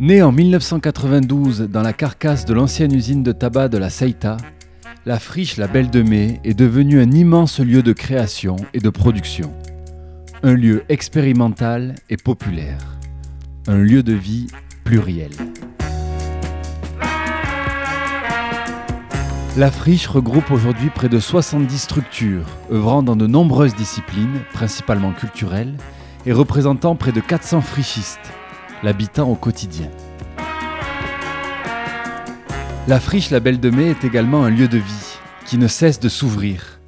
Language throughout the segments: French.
Née en 1992 dans la carcasse de l'ancienne usine de tabac de la Seita, la friche La Belle de Mai est devenue un immense lieu de création et de production. Un lieu expérimental et populaire. Un lieu de vie pluriel. La friche regroupe aujourd'hui près de 70 structures, œuvrant dans de nombreuses disciplines, principalement culturelles, et représentant près de 400 frichistes, l'habitant au quotidien. La friche La Belle de Mai est également un lieu de vie qui ne cesse de s'ouvrir,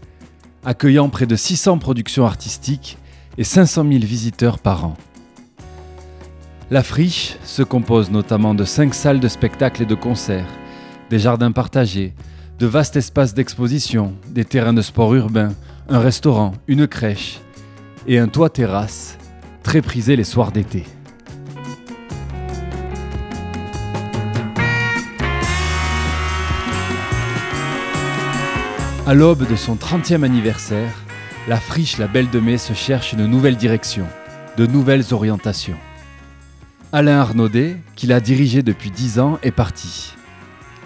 accueillant près de 600 productions artistiques et 500 000 visiteurs par an. La friche se compose notamment de 5 salles de spectacles et de concerts, des jardins partagés, de vastes espaces d'exposition, des terrains de sport urbains, un restaurant, une crèche et un toit terrasse, très prisé les soirs d'été. À l'aube de son 30e anniversaire, la friche La Belle de Mai se cherche une nouvelle direction, de nouvelles orientations. Alain Arnaudet, qui l'a dirigé depuis 10 ans, est parti.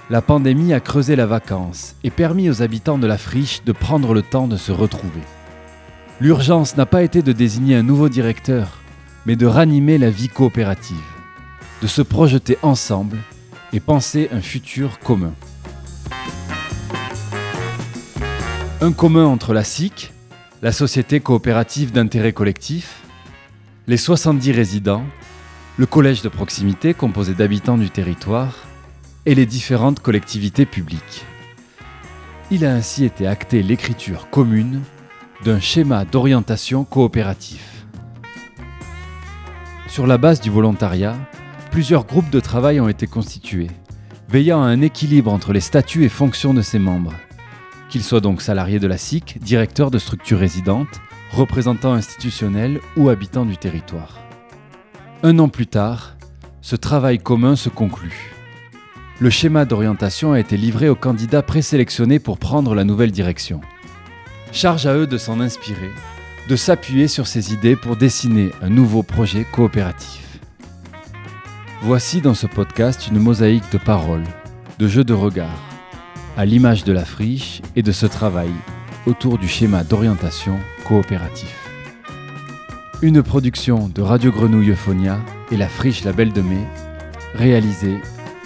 La pandémie a creusé la vacance et permis aux habitants de la friche de prendre le temps de se retrouver. L'urgence n'a pas été de désigner un nouveau directeur, mais de ranimer la vie coopérative, de se projeter ensemble et penser un futur commun. Un commun entre la SIC, la Société coopérative d'intérêt collectif, les 70 résidents, le collège de proximité composé d'habitants du territoire et les différentes collectivités publiques. Il a ainsi été acté l'écriture commune d'un schéma d'orientation coopératif. Sur la base du volontariat, plusieurs groupes de travail ont été constitués, veillant à un équilibre entre les statuts et fonctions de ses membres qu'il soit donc salarié de la SIC, directeur de structure résidente, représentant institutionnel ou habitant du territoire. Un an plus tard, ce travail commun se conclut. Le schéma d'orientation a été livré aux candidats présélectionnés pour prendre la nouvelle direction. Charge à eux de s'en inspirer, de s'appuyer sur ces idées pour dessiner un nouveau projet coopératif. Voici dans ce podcast une mosaïque de paroles, de jeux de regard, à l'image de la friche et de ce travail autour du schéma d'orientation coopératif. Une production de Radio Grenouille Euphonia et la friche La Belle de Mai, réalisée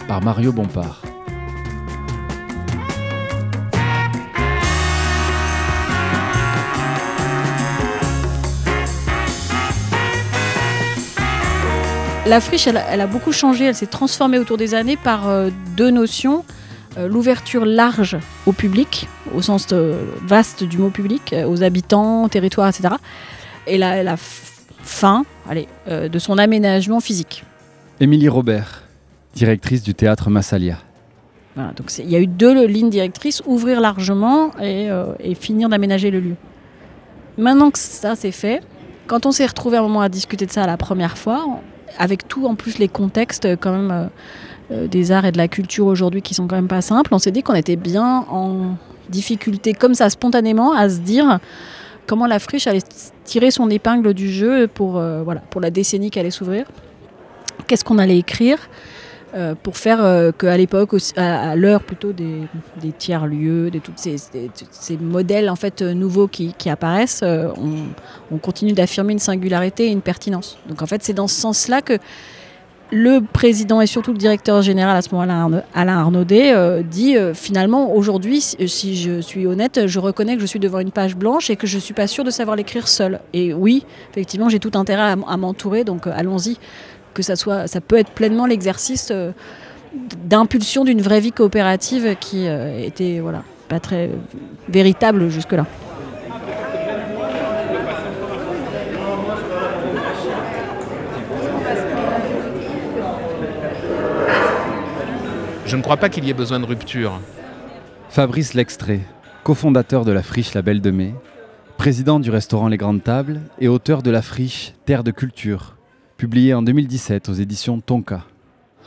par Mario Bompard. La friche, elle, a beaucoup changé, elle s'est transformée autour des années par euh, deux notions. Euh, l'ouverture large au public, au sens vaste du mot public, euh, aux habitants, territoires, etc. Et la, fin allez, euh, de son aménagement physique. Émilie Robert, directrice du théâtre Massalia. donc il y a eu deux lignes directrices, ouvrir largement et, et finir d'aménager le lieu. Maintenant que ça c'est fait, quand on s'est retrouvé un moment à discuter de ça la première fois, avec tout en plus les contextes quand même euh, des arts et de la culture aujourd'hui qui sont quand même pas simples, on s'est dit qu'on était bien en difficulté comme ça spontanément à se dire comment la friche allait tirer son épingle du jeu pour, euh, voilà, pour la décennie qui allait s'ouvrir. Qu'est-ce qu'on allait écrire euh, pour faire qu'à l'époque, à, l'heure plutôt des, tiers-lieux, de tous ces, modèles en fait nouveaux qui, apparaissent, on, on, continue d'affirmer une singularité et une pertinence. Donc en fait, c'est dans ce sens-là que le président et surtout le directeur général à ce moment-là, Alain Arnaudet, euh, dit euh, finalement aujourd'hui, si, je suis honnête, je reconnais que je suis devant une page blanche et que je ne suis pas sûr de savoir l'écrire seul. Et oui, effectivement, j'ai tout intérêt à, m'entourer, donc euh, allons-y, que ça soit, ça peut être pleinement l'exercice d'impulsion d'une vraie vie coopérative qui était pas très véritable jusque-là. Je ne crois pas qu'il y ait besoin de rupture. Fabrice Lextrait, cofondateur de la Friche La Belle de Mai, président du restaurant Les Grandes Tables et auteur de la Friche Terre de Culture, publié en 2017 aux éditions Tonka.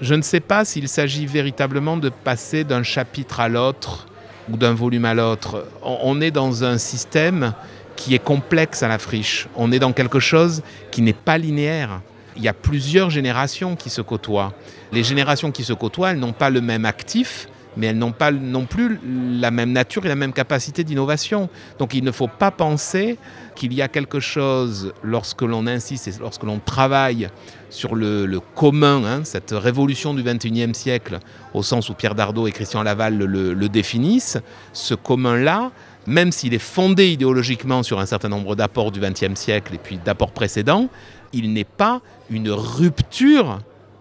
Je ne sais pas s'il s'agit véritablement de passer d'un chapitre à l'autre ou d'un volume à l'autre. On est dans un système qui est complexe à la friche. On est dans quelque chose qui n'est pas linéaire. Il y a plusieurs générations qui se côtoient. Les générations qui se côtoient, elles n'ont pas le même actif, mais elles n'ont pas non plus la même nature et la même capacité d'innovation. Donc il ne faut pas penser qu'il y a quelque chose, lorsque l'on insiste et lorsque l'on travaille sur le, commun, hein, cette révolution du XXIe siècle, au sens où Pierre Dardot et Christian Laval le, le définissent, ce commun-là, même s'il est fondé idéologiquement sur un certain nombre d'apports du XXe siècle et puis d'apports précédents, il n'est pas une rupture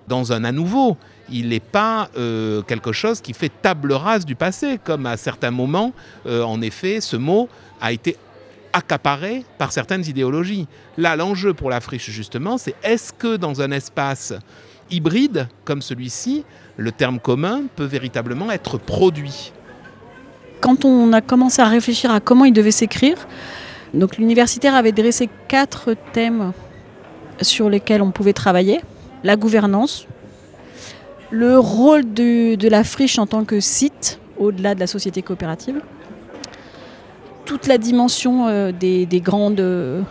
dans un à nouveau il n'est pas euh, quelque chose qui fait table rase du passé, comme à certains moments, euh, en effet, ce mot a été accaparé par certaines idéologies. Là, l'enjeu pour la friche, justement, c'est est-ce que dans un espace hybride comme celui-ci, le terme commun peut véritablement être produit? Quand on a commencé à réfléchir à comment il devait s'écrire, l'universitaire avait dressé quatre thèmes sur lesquels on pouvait travailler. La gouvernance, le rôle de, la friche en tant que site, au-delà de la société coopérative, toute la dimension euh, des, grandes,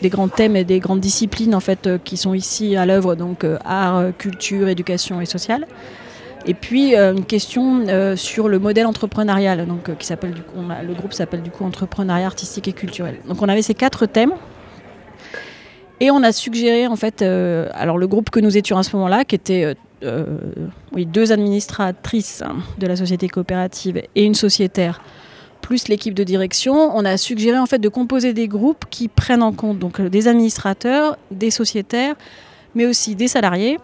des grands thèmes et des grandes disciplines en fait, euh, qui sont ici à l'œuvre, donc euh, art, culture, éducation et social. Et puis une question sur le modèle entrepreneurial, donc, qui s'appelle du coup, le groupe s'appelle du coup entrepreneuriat artistique et culturel. Donc on avait ces quatre thèmes. Et on a suggéré en fait, alors le groupe que nous étions à ce moment-là, qui était euh, oui, deux administratrices de la société coopérative et une sociétaire, plus l'équipe de direction, on a suggéré en fait de composer des groupes qui prennent en compte donc des administrateurs, des sociétaires, mais aussi des salariés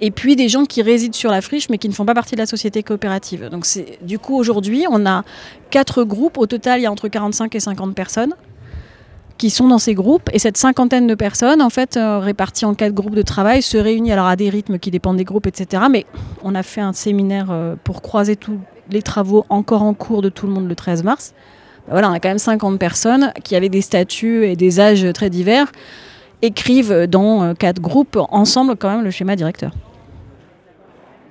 et puis des gens qui résident sur la friche mais qui ne font pas partie de la société coopérative. Donc du coup aujourd'hui, on a quatre groupes au total, il y a entre 45 et 50 personnes qui sont dans ces groupes. Et cette cinquantaine de personnes, en fait, euh, réparties en quatre groupes de travail, se réunissent alors à des rythmes qui dépendent des groupes, etc. Mais on a fait un séminaire euh, pour croiser tous les travaux encore en cours de tout le monde le 13 mars. Ben voilà, on a quand même 50 personnes qui avaient des statuts et des âges très divers, écrivent dans euh, quatre groupes ensemble quand même le schéma directeur.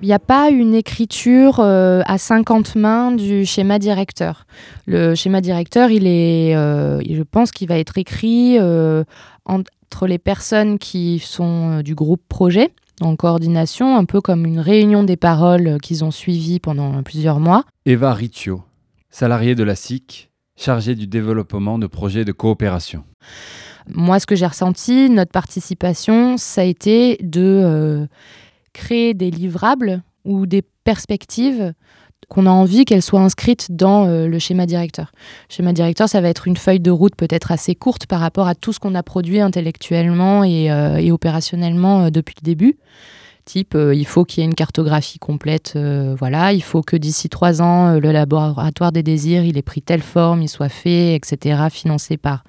Il n'y a pas une écriture euh, à 50 mains du schéma directeur. Le schéma directeur, il est, euh, je pense qu'il va être écrit euh, entre les personnes qui sont du groupe projet, en coordination, un peu comme une réunion des paroles qu'ils ont suivies pendant plusieurs mois. Eva Riccio, salariée de la SIC, chargée du développement de projets de coopération. Moi, ce que j'ai ressenti, notre participation, ça a été de créer des livrables ou des perspectives qu'on a envie qu'elles soient inscrites dans euh, le schéma directeur. Le schéma directeur, ça va être une feuille de route peut-être assez courte par rapport à tout ce qu'on a produit intellectuellement et, euh, opérationnellement euh, depuis le début. Type, il faut qu'il y ait une cartographie complète, voilà, il faut que d'ici trois ans, le laboratoire des désirs, il ait pris telle forme, il soit fait, etc., financé par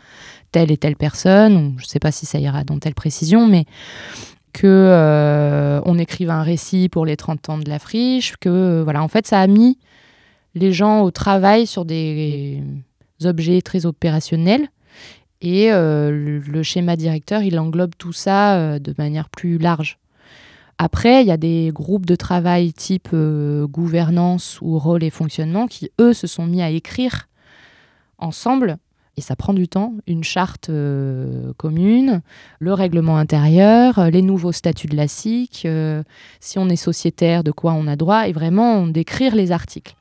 telle et telle personne. Je ne sais pas si ça ira dans telle précision, mais que euh, on écrive un récit pour les 30 ans de la friche, que euh, voilà, en fait, ça a mis les gens au travail sur des objets très opérationnels. Et euh, le, schéma directeur, il englobe tout ça de manière plus large. Après, il y a des groupes de travail type gouvernance ou rôle et fonctionnement qui, eux, se sont mis à écrire ensemble ça prend du temps, une charte euh, commune, le règlement intérieur, euh, les nouveaux statuts de la SIC, euh, si on est sociétaire, de quoi on a droit, et vraiment d'écrire les articles.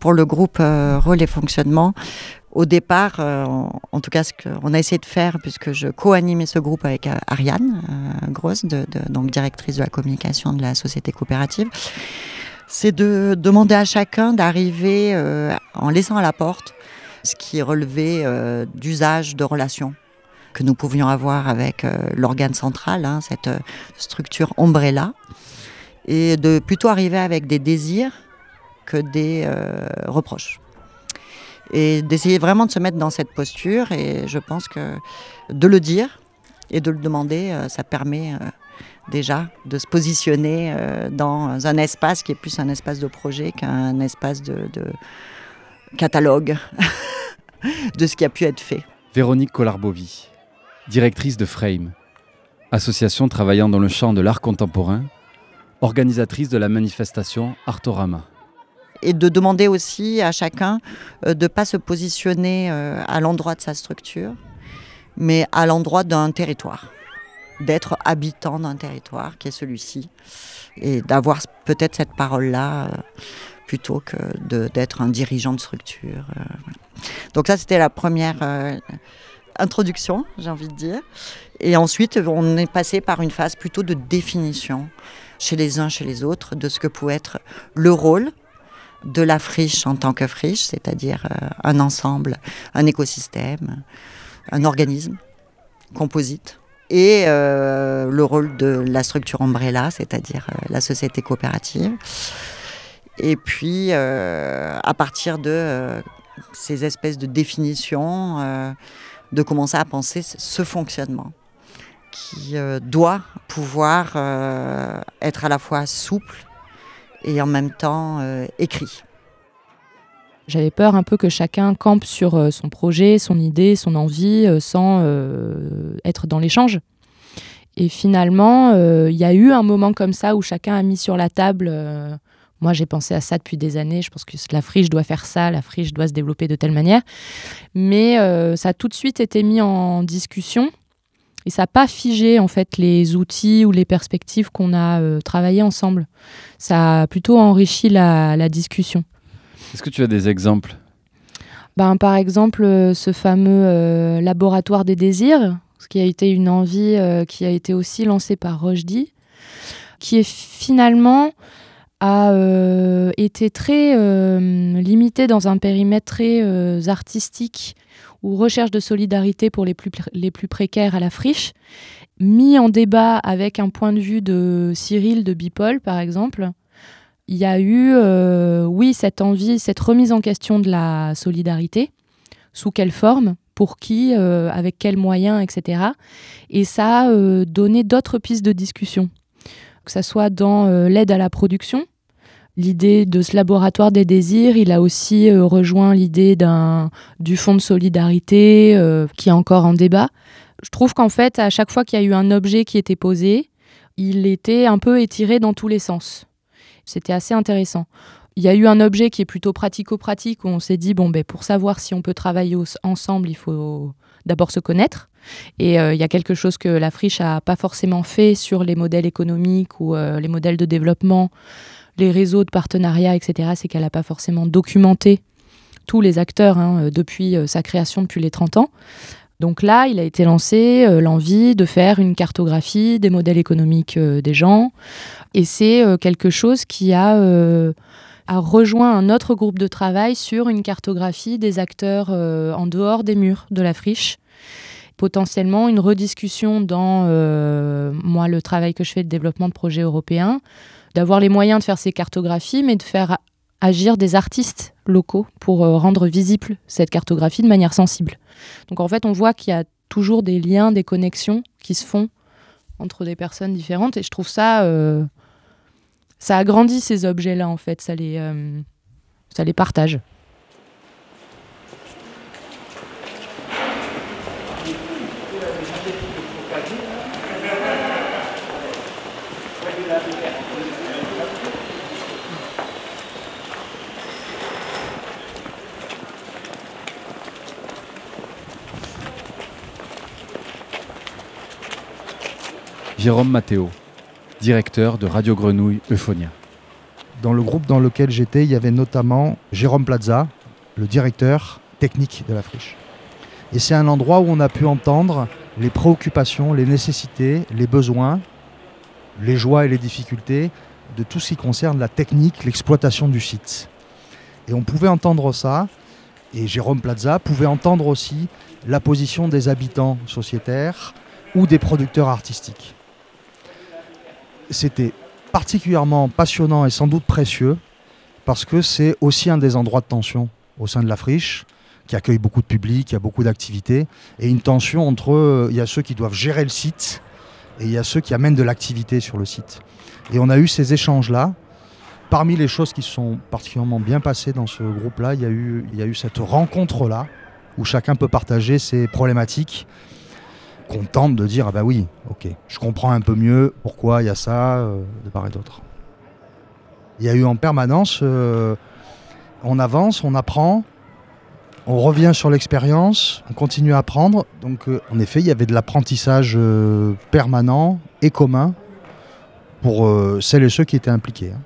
Pour le groupe Rôle et Fonctionnement, au départ, en tout cas, ce qu'on a essayé de faire, puisque je co-animais ce groupe avec Ariane Grosse, donc directrice de la communication de la société coopérative, c'est de demander à chacun d'arriver en laissant à la porte ce qui relevait euh, d'usage de relations que nous pouvions avoir avec euh, l'organe central, hein, cette euh, structure ombrella, et de plutôt arriver avec des désirs que des reproches. Et d'essayer vraiment de se mettre dans cette posture, et je pense que de le dire et de le demander, ça permet déjà de se positionner dans un espace qui est plus un espace de projet qu'un espace de catalogue de ce qui a pu être fait. Véronique Collarbovi, directrice de Frame, association travaillant dans le champ de l'art contemporain, organisatrice de la manifestation Artorama. Et de demander aussi à chacun euh, de ne pas se positionner euh, à l'endroit de sa structure, mais à l'endroit d'un territoire. d'être habitant d'un territoire qui est celui-ci et d'avoir peut-être cette parole-là euh, plutôt que d'être un dirigeant de structure. Euh, Donc ça, c'était la première euh, introduction, j'ai envie de dire. Et ensuite, on est passé par une phase plutôt de définition chez les uns, chez les autres, de ce que pouvait être le rôle de la friche en tant que friche, c'est-à-dire un ensemble, un écosystème, un organisme composite et euh, le rôle de la structure Umbrella, c'est-à-dire euh, la société coopérative. Et puis, euh, à partir de ces espèces de définitions, de commencer à penser ce fonctionnement qui doit pouvoir être à la fois souple et en même temps écrit. J'avais peur un peu que chacun campe sur euh, son projet, son idée, son envie, euh, sans euh, être dans l'échange. Et finalement, il y a eu un moment comme ça où chacun a mis sur la table. Moi, j'ai pensé à ça depuis des années. Je pense que la friche doit faire ça, la friche doit se développer de telle manière. Mais ça a tout de suite été mis en discussion. Et ça n'a pas figé en fait les outils ou les perspectives qu'on a travaillé ensemble. Ça a plutôt enrichi la discussion. Est-ce que tu as des exemples? Ben, Par exemple, euh, ce fameux euh, laboratoire des désirs, ce qui a été une envie euh, qui a été aussi lancée par Rochdy, qui est finalement a été très limité dans un périmètre très artistique ou recherche de solidarité pour les plus, les plus précaires à la friche, mis en débat avec un point de vue de Cyril de Bipol, par exemple, il y a eu, euh, oui, cette envie, cette remise en question de la solidarité. Sous quelle forme Pour qui euh, Avec quels moyens Etc. Et ça a euh, donné d'autres pistes de discussion. Que ce soit dans l'aide à la production, l'idée de ce laboratoire des désirs, il a aussi rejoint l'idée du fonds de solidarité qui est encore en débat. Je trouve qu'en fait, à chaque fois qu'il y a eu un objet qui était posé, il était un peu étiré dans tous les sens. C'était assez intéressant. Il y a eu un objet qui est plutôt pratico-pratique où on s'est dit, bon, ben, pour savoir si on peut travailler ensemble, il faut d'abord se connaître. Et euh, il y a quelque chose que la friche n'a pas forcément fait sur les modèles économiques ou euh, les modèles de développement, les réseaux de partenariat, etc. C'est qu'elle n'a pas forcément documenté tous les acteurs hein, depuis euh, sa création, depuis les 30 ans. Donc là, il a été lancé l'envie de faire une cartographie des modèles économiques des gens. Et c'est quelque chose qui a, a, rejoint un autre groupe de travail sur une cartographie des acteurs en dehors des murs de la friche. Potentiellement une rediscussion dans moi le travail que je fais de développement de projets européens, d'avoir les moyens de faire ces cartographies, mais de faire agir des artistes locaux pour rendre visible cette cartographie de manière sensible. Donc en fait, on voit qu'il y a toujours des liens, des connexions qui se font entre des personnes différentes. Et je trouve ça, euh, ça agrandit ces objets-là en fait, ça les, euh, ça les partage. Jérôme Matteo, directeur de Radio Grenouille Euphonia. Dans le groupe dans lequel j'étais, il y avait notamment Jérôme Plaza, le directeur technique de la friche. Et c'est un endroit où on a pu entendre les préoccupations, les nécessités, les besoins, les joies et les difficultés de tout ce qui concerne la technique, l'exploitation du site. Et on pouvait entendre ça, et Jérôme Plaza pouvait entendre aussi la position des habitants sociétaires ou des producteurs artistiques c'était particulièrement passionnant et sans doute précieux parce que c'est aussi un des endroits de tension au sein de la friche qui accueille beaucoup de public, il y a beaucoup d'activités et une tension entre il y a ceux qui doivent gérer le site et il y a ceux qui amènent de l'activité sur le site. Et on a eu ces échanges-là. Parmi les choses qui sont particulièrement bien passées dans ce groupe-là, il y a eu cette rencontre-là où chacun peut partager ses problématiques contente de dire ah bah oui, ok, je comprends un peu mieux pourquoi il y a ça euh, de part et d'autre. Il y a eu en permanence, euh, on avance, on apprend, on revient sur l'expérience, on continue à apprendre. Donc, euh, en effet, il y avait de l'apprentissage permanent et commun pour celles et ceux qui étaient impliqués. hein.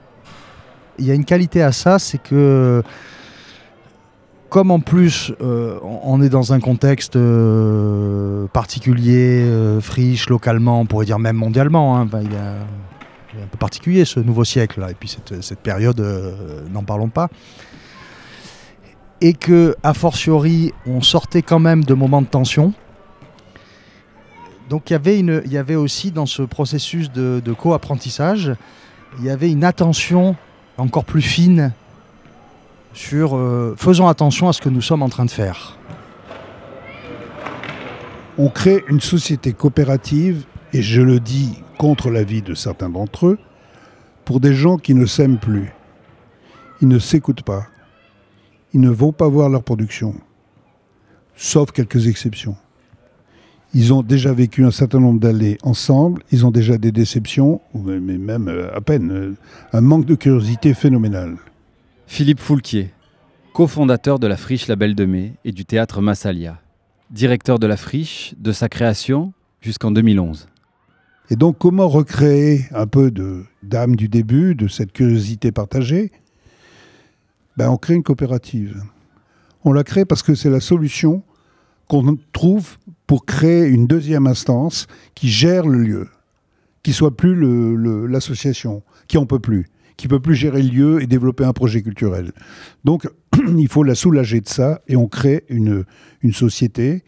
Il y a une qualité à ça, c'est que, comme en plus, euh, on est dans un contexte euh, particulier, euh, friche, localement, on pourrait dire même mondialement, hein, il, est, un peu particulier ce nouveau siècle, là, et puis cette, période, n'en parlons pas et que, a fortiori, on sortait quand même de moments de tension. Donc il y avait, une, il y avait aussi dans ce processus de co-apprentissage, il y avait une attention encore plus fine sur euh, faisons attention à ce que nous sommes en train de faire. On crée une société coopérative, et je le dis contre l'avis de certains d'entre eux, pour des gens qui ne s'aiment plus. Ils ne s'écoutent pas. Ils ne vont pas voir leur production, sauf quelques exceptions. Ils ont déjà vécu un certain nombre d'années ensemble, ils ont déjà des déceptions, mais même euh, à peine, euh, un manque de curiosité phénoménal. Philippe Foulquier, cofondateur de la Friche La Belle de Mai et du théâtre Massalia, directeur de la Friche de sa création jusqu'en 2011. Et donc, comment recréer un peu de d'âme du début, de cette curiosité partagée? Ben, On crée une coopérative. On la crée parce que c'est la solution qu'on trouve pour créer une deuxième instance qui gère le lieu, qui soit plus le- le- l'association, qui en peut plus, qui peut plus gérer le lieu et développer un projet culturel. Donc, il faut la soulager de ça et on crée une, une société.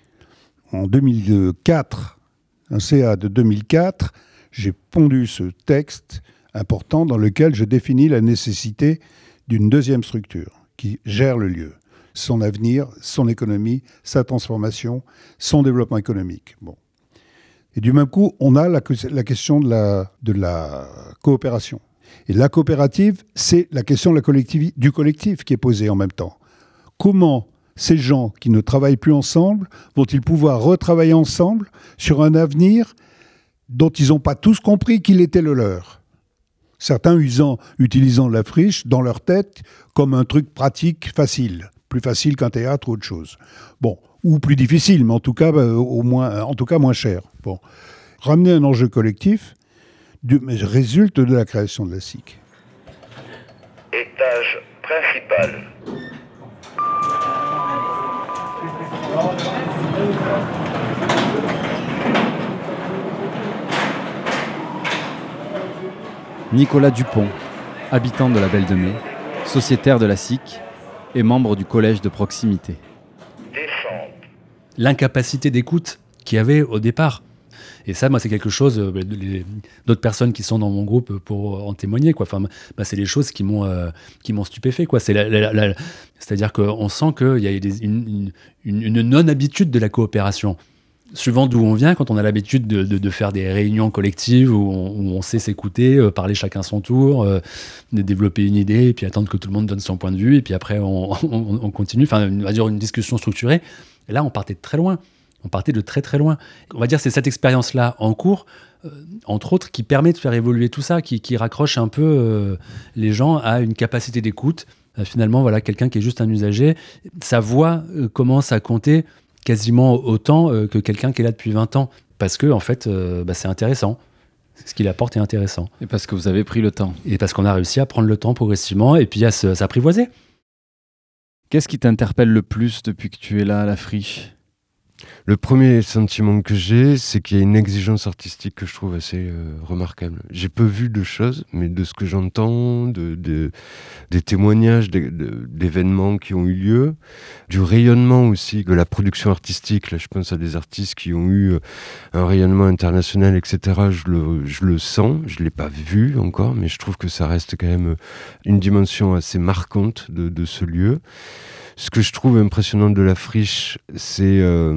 En 2004, un CA de 2004, j'ai pondu ce texte important dans lequel je définis la nécessité d'une deuxième structure qui gère le lieu, son avenir, son économie, sa transformation, son développement économique. Bon. Et du même coup, on a la, question de la, de la coopération. Et la coopérative, c'est la question du collectif qui est posée en même temps. Comment ces gens qui ne travaillent plus ensemble vont-ils pouvoir retravailler ensemble sur un avenir dont ils n'ont pas tous compris qu'il était le leur? Certains utilisant la friche dans leur tête comme un truc pratique facile, plus facile qu'un théâtre ou autre chose. Bon, ou plus difficile, mais en tout cas, euh, au moins, en tout cas moins cher. Bon, ramener un enjeu collectif du- mais résulte de la création de la SIC. Étage principal. Nicolas Dupont, habitant de la Belle de Mai, sociétaire de la SIC et membre du collège de proximité. Descente. l'incapacité d'écoute qu'il y avait au départ. Et ça, moi, c'est quelque chose, euh, d'autres personnes qui sont dans mon groupe pour en témoigner, quoi. Enfin, bah, c'est les choses qui m'ont euh, stupéfait, quoi. C'est-à-dire qu'on sent qu'il y a une, non-habitude de la coopération. Suivant d'où on vient, quand on a l'habitude de, faire des réunions collectives où on, sait s'écouter, euh, parler chacun son tour, euh, de développer une idée, et puis attendre que tout le monde donne son point de vue, et puis après on, on- on continue, enfin, on va dire une discussion structurée. Là, on partait de très loin. On partait de très très loin. On va dire c'est cette expérience-là en cours, euh, entre autres, qui permet de faire évoluer tout ça, qui, qui raccroche un peu euh, les gens à une capacité d'écoute. Euh, finalement, voilà, quelqu'un qui est juste un usager, sa voix commence à compter quasiment autant que quelqu'un qui est là depuis 20 ans. Parce que, en fait, bah, c'est intéressant. Ce qu'il apporte est intéressant. Et parce que vous avez pris le temps. Et parce qu'on a réussi à prendre le temps progressivement et puis à se- s'apprivoiser. Qu'est-ce qui t'interpelle le plus depuis que tu es là à la friche? Le premier sentiment que j'ai, c'est qu'il y a une exigence artistique que je trouve assez euh, remarquable. J'ai peu vu de choses, mais de ce que j'entends, de, de- des témoignages d'événements qui ont eu lieu, du rayonnement aussi de la production artistique. Là, je pense à des artistes qui ont eu euh, un rayonnement international, etc. Je le, je le sens, je ne l'ai pas vu encore, mais je trouve que ça reste quand même une dimension assez marquante de ce lieu. Ce que je trouve impressionnant de la friche, c'est euh,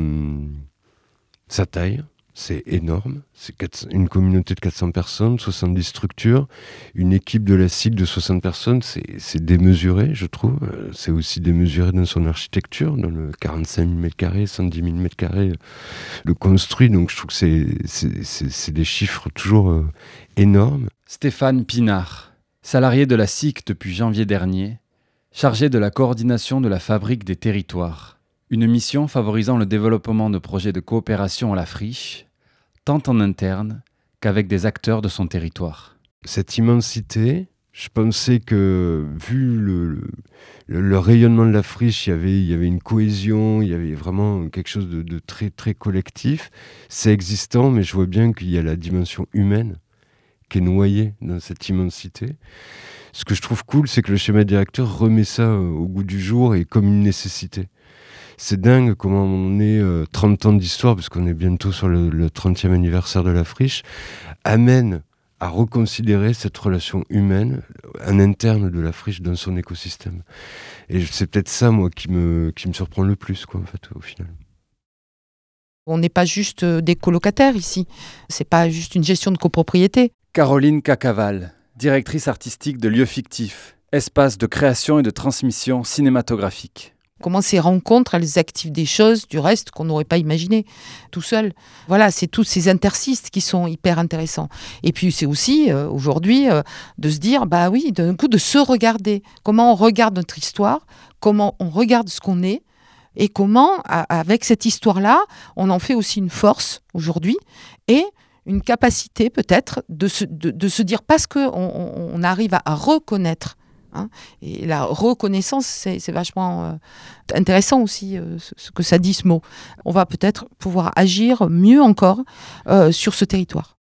sa taille. C'est énorme. C'est une communauté de 400 personnes, 70 structures, une équipe de la SIC de 60 personnes. C'est démesuré, je trouve. Euh, C'est aussi démesuré dans son architecture, dans le 45 000 m2, 110 000 m2 de construit. Donc je trouve que c'est des chiffres toujours euh, énormes. Stéphane Pinard, salarié de la SIC depuis janvier dernier, chargé de la coordination de la fabrique des territoires. Une mission favorisant le développement de projets de coopération à la friche, tant en interne qu'avec des acteurs de son territoire. Cette immensité, je pensais que, vu le, rayonnement de la friche, il y, avait, il y avait une cohésion, il y avait vraiment quelque chose de, de très, très collectif. C'est existant, mais je vois bien qu'il y a la dimension humaine qui est noyée dans cette immensité. Ce que je trouve cool, c'est que le schéma directeur remet ça euh, au goût du jour et comme une nécessité. C'est dingue comment on est euh, 30 ans d'histoire, parce qu'on est bientôt sur le, le 30e anniversaire de la friche, amène à reconsidérer cette relation humaine, un interne de la friche dans son écosystème. Et c'est peut-être ça, moi, qui me, qui me surprend le plus, quoi, en fait, au final. On n'est pas juste euh, des colocataires ici. C'est pas juste une gestion de copropriété. Caroline Cacaval, directrice artistique de Lieux Fictifs, espace de création et de transmission cinématographique. Comment ces rencontres, elles activent des choses du reste qu'on n'aurait pas imaginé tout seul. Voilà, c'est tous ces interstices qui sont hyper intéressants. Et puis c'est aussi euh, aujourd'hui euh, de se dire, bah oui, d'un coup de se regarder. Comment on regarde notre histoire, comment on regarde ce qu'on est, et comment, avec cette histoire-là, on en fait aussi une force aujourd'hui et une capacité peut-être de se, de, se dire parce qu'on on, arrive à, reconnaître. hein, et la reconnaissance, c'est vachement euh, intéressant aussi euh, ce, que ça dit ce mot. On va peut-être pouvoir agir mieux encore euh, sur ce territoire.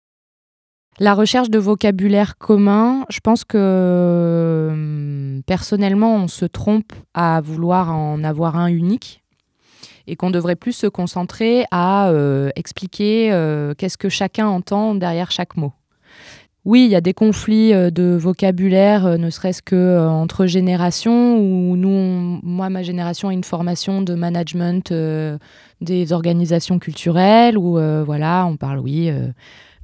La recherche de vocabulaire commun, je pense que personnellement, on se trompe à vouloir en avoir un unique et qu'on devrait plus se concentrer à euh, expliquer euh, qu'est-ce que chacun entend derrière chaque mot. Oui, il y a des conflits euh, de vocabulaire, ne serait-ce que entre générations, où nous, moi, ma génération a une formation de management des organisations culturelles, où voilà, on parle, oui,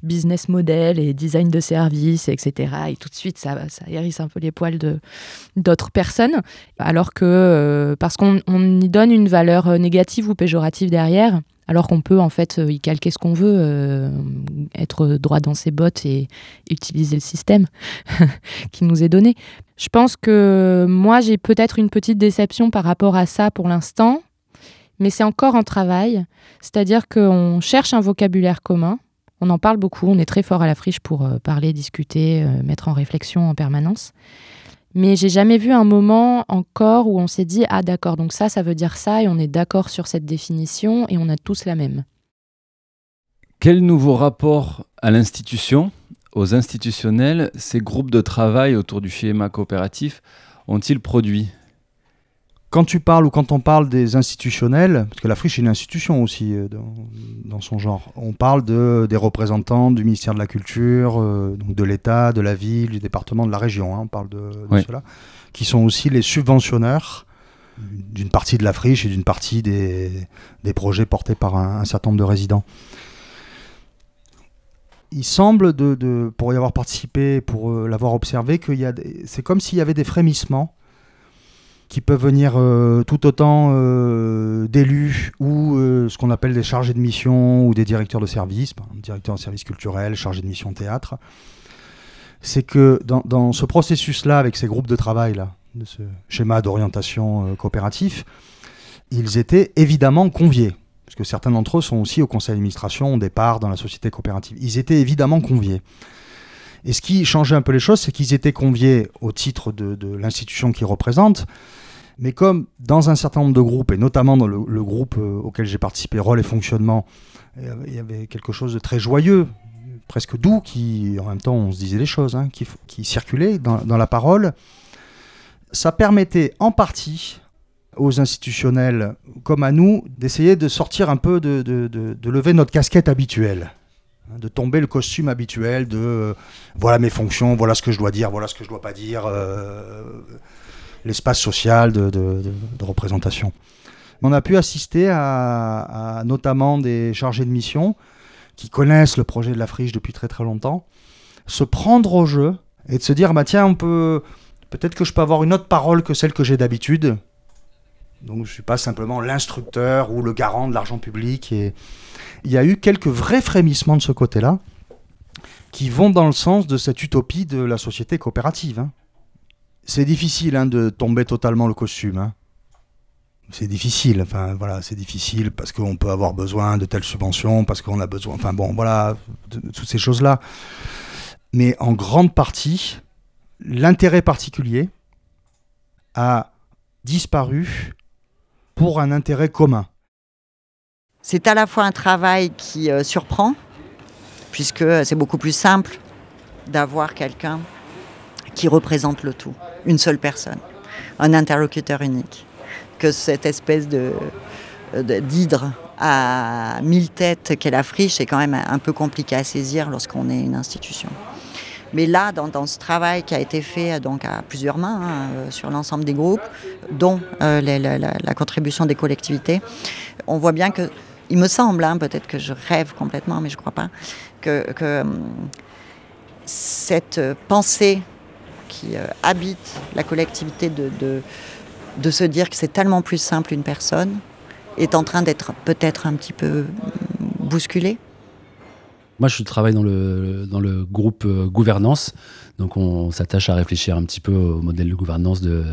business model et design de service, etc. Et tout de suite, ça, ça hérisse un peu les poils d'autres personnes, alors que euh, parce qu'on on y donne une valeur euh, négative ou péjorative derrière, alors qu'on peut en fait euh, y calquer ce qu'on veut, être droit dans ses bottes et utiliser le système qui nous est donné. Je pense que moi j'ai peut-être une petite déception par rapport à ça pour l'instant, mais c'est encore en travail, c'est-à-dire qu'on cherche un vocabulaire commun. On en parle beaucoup, on est très fort à la friche pour euh, parler, discuter, euh, mettre en réflexion en permanence. Mais j'ai jamais vu un moment encore où on s'est dit ah d'accord donc ça ça veut dire ça et on est d'accord sur cette définition et on a tous la même. Quel nouveau rapport à l'institution, aux institutionnels, ces groupes de travail autour du schéma coopératif ont-ils produit? Quand tu parles ou quand on parle des institutionnels, parce que la friche est une institution aussi euh, dans, dans son genre, on parle de, des représentants du ministère de la Culture, euh, donc de l'État, de la ville, du département, de la région, hein, on parle de, de Oui. cela, qui sont aussi les subventionneurs d'une partie de la friche et d'une partie des, des projets portés par un, un certain nombre de résidents. Il semble, de, de- pour y avoir participé, pour euh, l'avoir observé, que c'est comme s'il y avait des frémissements qui peuvent venir euh, tout autant euh, d'élus ou euh, ce qu'on appelle des chargés de mission ou des directeurs de service, par exemple, directeur de service culturel, chargé de mission théâtre. C'est que dans, ce processus-là, avec ces groupes de travail, là, de ce schéma d'orientation coopératif, ils étaient évidemment conviés, parce que certains d'entre eux sont aussi au conseil d'administration, des parts dans la société coopérative. Ils étaient évidemment conviés. Et ce qui changeait un peu les choses, c'est qu'ils étaient conviés au titre de, l'institution qu'ils représentent, mais comme dans un certain nombre de groupes, et notamment dans le, groupe euh, auquel j'ai participé, Rôle et Fonctionnement, il y avait quelque chose de très joyeux, presque doux, qui en même temps on se disait les choses, hein, qui, circulait dans, la parole. Ça permettait en partie aux institutionnels comme à nous d'essayer de sortir un peu, de, lever notre casquette habituelle de tomber le costume habituel de euh, voilà mes fonctions, voilà ce que je dois dire, voilà ce que je dois pas dire, euh, l'espace social de, représentation. On a pu assister à, à notamment des chargés de mission qui connaissent le projet de la friche depuis très très longtemps, se prendre au jeu et de se dire bah tiens on peut peut-être que je peux avoir une autre parole que celle que j'ai d'habitude. Donc je suis pas simplement l'instructeur ou le garant de l'argent public et il y a eu quelques vrais frémissements de ce côté-là qui vont dans le sens de cette utopie de la société coopérative. hein. C'est difficile hein, de tomber totalement le costume. hein. c'est difficile. Enfin, voilà, c'est difficile parce qu'on peut avoir besoin de telles subventions, parce qu'on a besoin. Enfin, bon, voilà, de toutes ces choses-là. Mais en grande partie, l'intérêt particulier a disparu pour un intérêt commun. C'est à la fois un travail qui euh, surprend, puisque c'est beaucoup plus simple d'avoir quelqu'un qui représente le tout, une seule personne, un interlocuteur unique, que cette espèce de d'hydre à mille têtes qu'est la friche est quand même un peu compliqué à saisir lorsqu'on est une institution. Mais là, dans, dans ce travail qui a été fait donc à plusieurs mains hein, euh, sur l'ensemble des groupes, dont euh, la, la- la contribution des collectivités, on voit bien que, il me semble, hein, peut-être que je rêve complètement, mais je ne crois pas, que, que, hum, cette pensée qui euh, habite la collectivité de, de, de se dire que c'est tellement plus simple une personne est en train d'être peut-être un petit peu hum, bousculée. Moi, je travaille dans le, dans le groupe euh, gouvernance. Donc, on s'attache à réfléchir un petit peu au modèle de gouvernance de,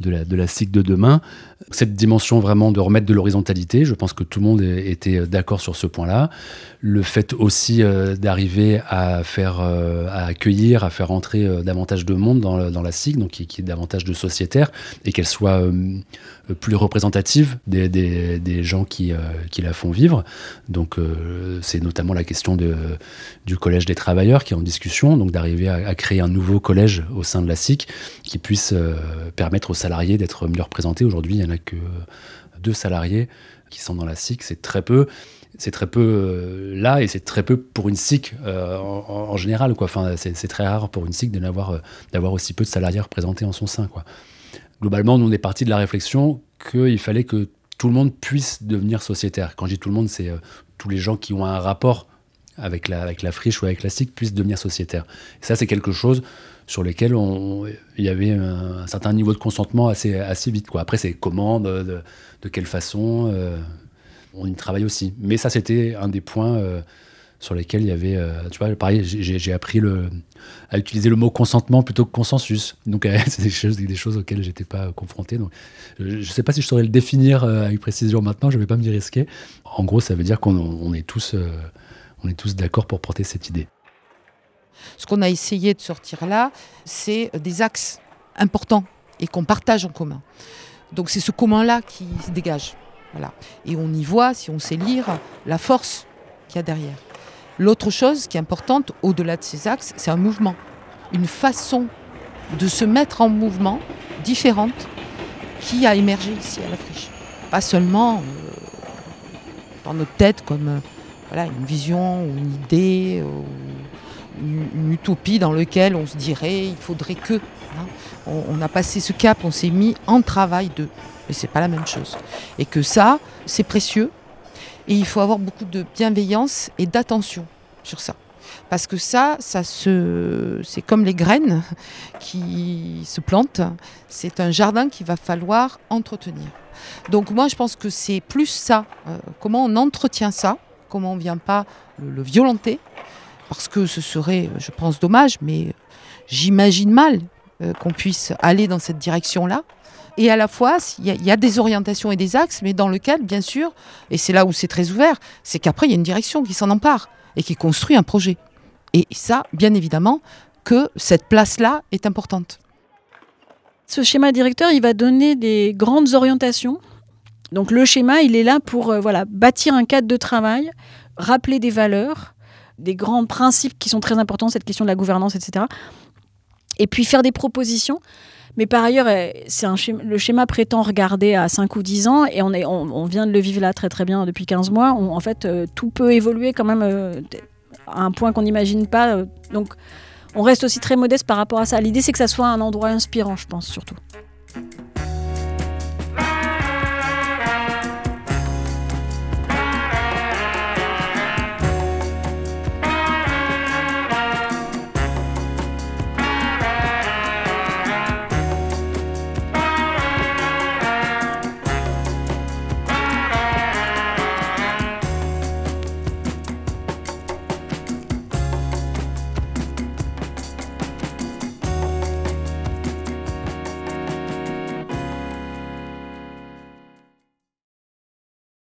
de, la, de SIC de demain. Cette dimension vraiment de remettre de l'horizontalité, je pense que tout le monde était d'accord sur ce point-là. Le fait aussi euh, d'arriver à faire, euh, à accueillir, à faire entrer euh, davantage de monde dans, dans la SIC, donc qui, est davantage de sociétaires, et qu'elle soit euh, plus représentative des, des, gens qui, euh, qui la font vivre. Donc, euh, c'est notamment la question de, du collège des travailleurs qui est en discussion, donc d'arriver à, créer un nouveau collège au sein de la SIC qui puisse euh, permettre aux salariés d'être mieux représentés. Aujourd'hui, il n'y en a que deux salariés qui sont dans la SIC, c'est très peu. C'est très peu là et c'est très peu pour une SIC en, général. Enfin, c'est, très rare pour une SIC euh, d'avoir aussi peu de salariés représentés en son sein. Quoi. Globalement, nous, on est parti de la réflexion qu'il fallait que tout le monde puisse devenir sociétaire. Quand je dis tout le monde, c'est euh, tous les gens qui ont un rapport avec la, friche ou avec la SIC puissent devenir sociétaires. Ça, c'est quelque chose sur lequel il y avait un, certain niveau de consentement assez, vite. Après, c'est comment, de quelle façon, euh, on y travaille aussi. Mais ça, c'était un des points euh, sur lesquels il y avait, euh, tu vois, pareil, j'ai- appris à utiliser le mot consentement plutôt que consensus. Donc, euh, c'est des choses, des choses auxquelles j'étais pas confronté. Donc, je ne sais pas si je saurais le définir euh, avec précision maintenant, je ne vais pas me risquer. En gros, ça veut dire qu'on on est tous, on est tous d'accord pour porter cette idée. Ce qu'on a essayé de sortir là, c'est des axes importants et qu'on partage en commun. Donc c'est ce commun-là qui se dégage. Voilà. Et on y voit, si on sait lire, la force qu'il y a derrière. L'autre chose qui est importante, au-delà de ces axes, c'est un mouvement. Une façon de se mettre en mouvement différente qui a émergé ici à la friche. Pas seulement euh, dans notre tête comme euh, voilà, une vision ou une idée ou une, une utopie dans laquelle on se dirait il faudrait que. hein. On, on a passé ce cap, on s'est mis en travail de. Mais c'est pas la même chose. Et que ça, c'est précieux. Et il faut avoir beaucoup de bienveillance et d'attention sur ça. Parce que ça, ça se, c'est comme les graines qui se plantent. C'est un jardin qu'il va falloir entretenir. Donc moi, je pense que c'est plus ça. euh, comment on entretient ça Comment on ne vient pas le, le violenter Parce que ce serait, je pense, dommage, mais j'imagine mal euh, qu'on puisse aller dans cette direction-là. Et à la fois, il y, a- des orientations et des axes, mais dans lequel, bien sûr, et c'est là où c'est très ouvert, c'est qu'après, il y a une direction qui s'en empare et qui construit un projet. Et ça, bien évidemment, que cette place-là est importante. Ce schéma directeur, il va donner des grandes orientations. Donc le schéma, il est là pour euh, voilà, bâtir un cadre de travail, rappeler des valeurs, des grands principes qui sont très importants, cette question de la gouvernance, etc. Et puis faire des propositions. Mais par ailleurs, euh, c'est le schéma prétend regarder à 5 ou 10 ans, et on, est, on vient de le vivre là très très bien depuis 15 mois. On- en fait, euh, tout peut évoluer quand même euh, à un point qu'on n'imagine pas. euh, donc on reste aussi très modeste par rapport à ça. L'idée, c'est que ça soit un endroit inspirant, je pense, surtout.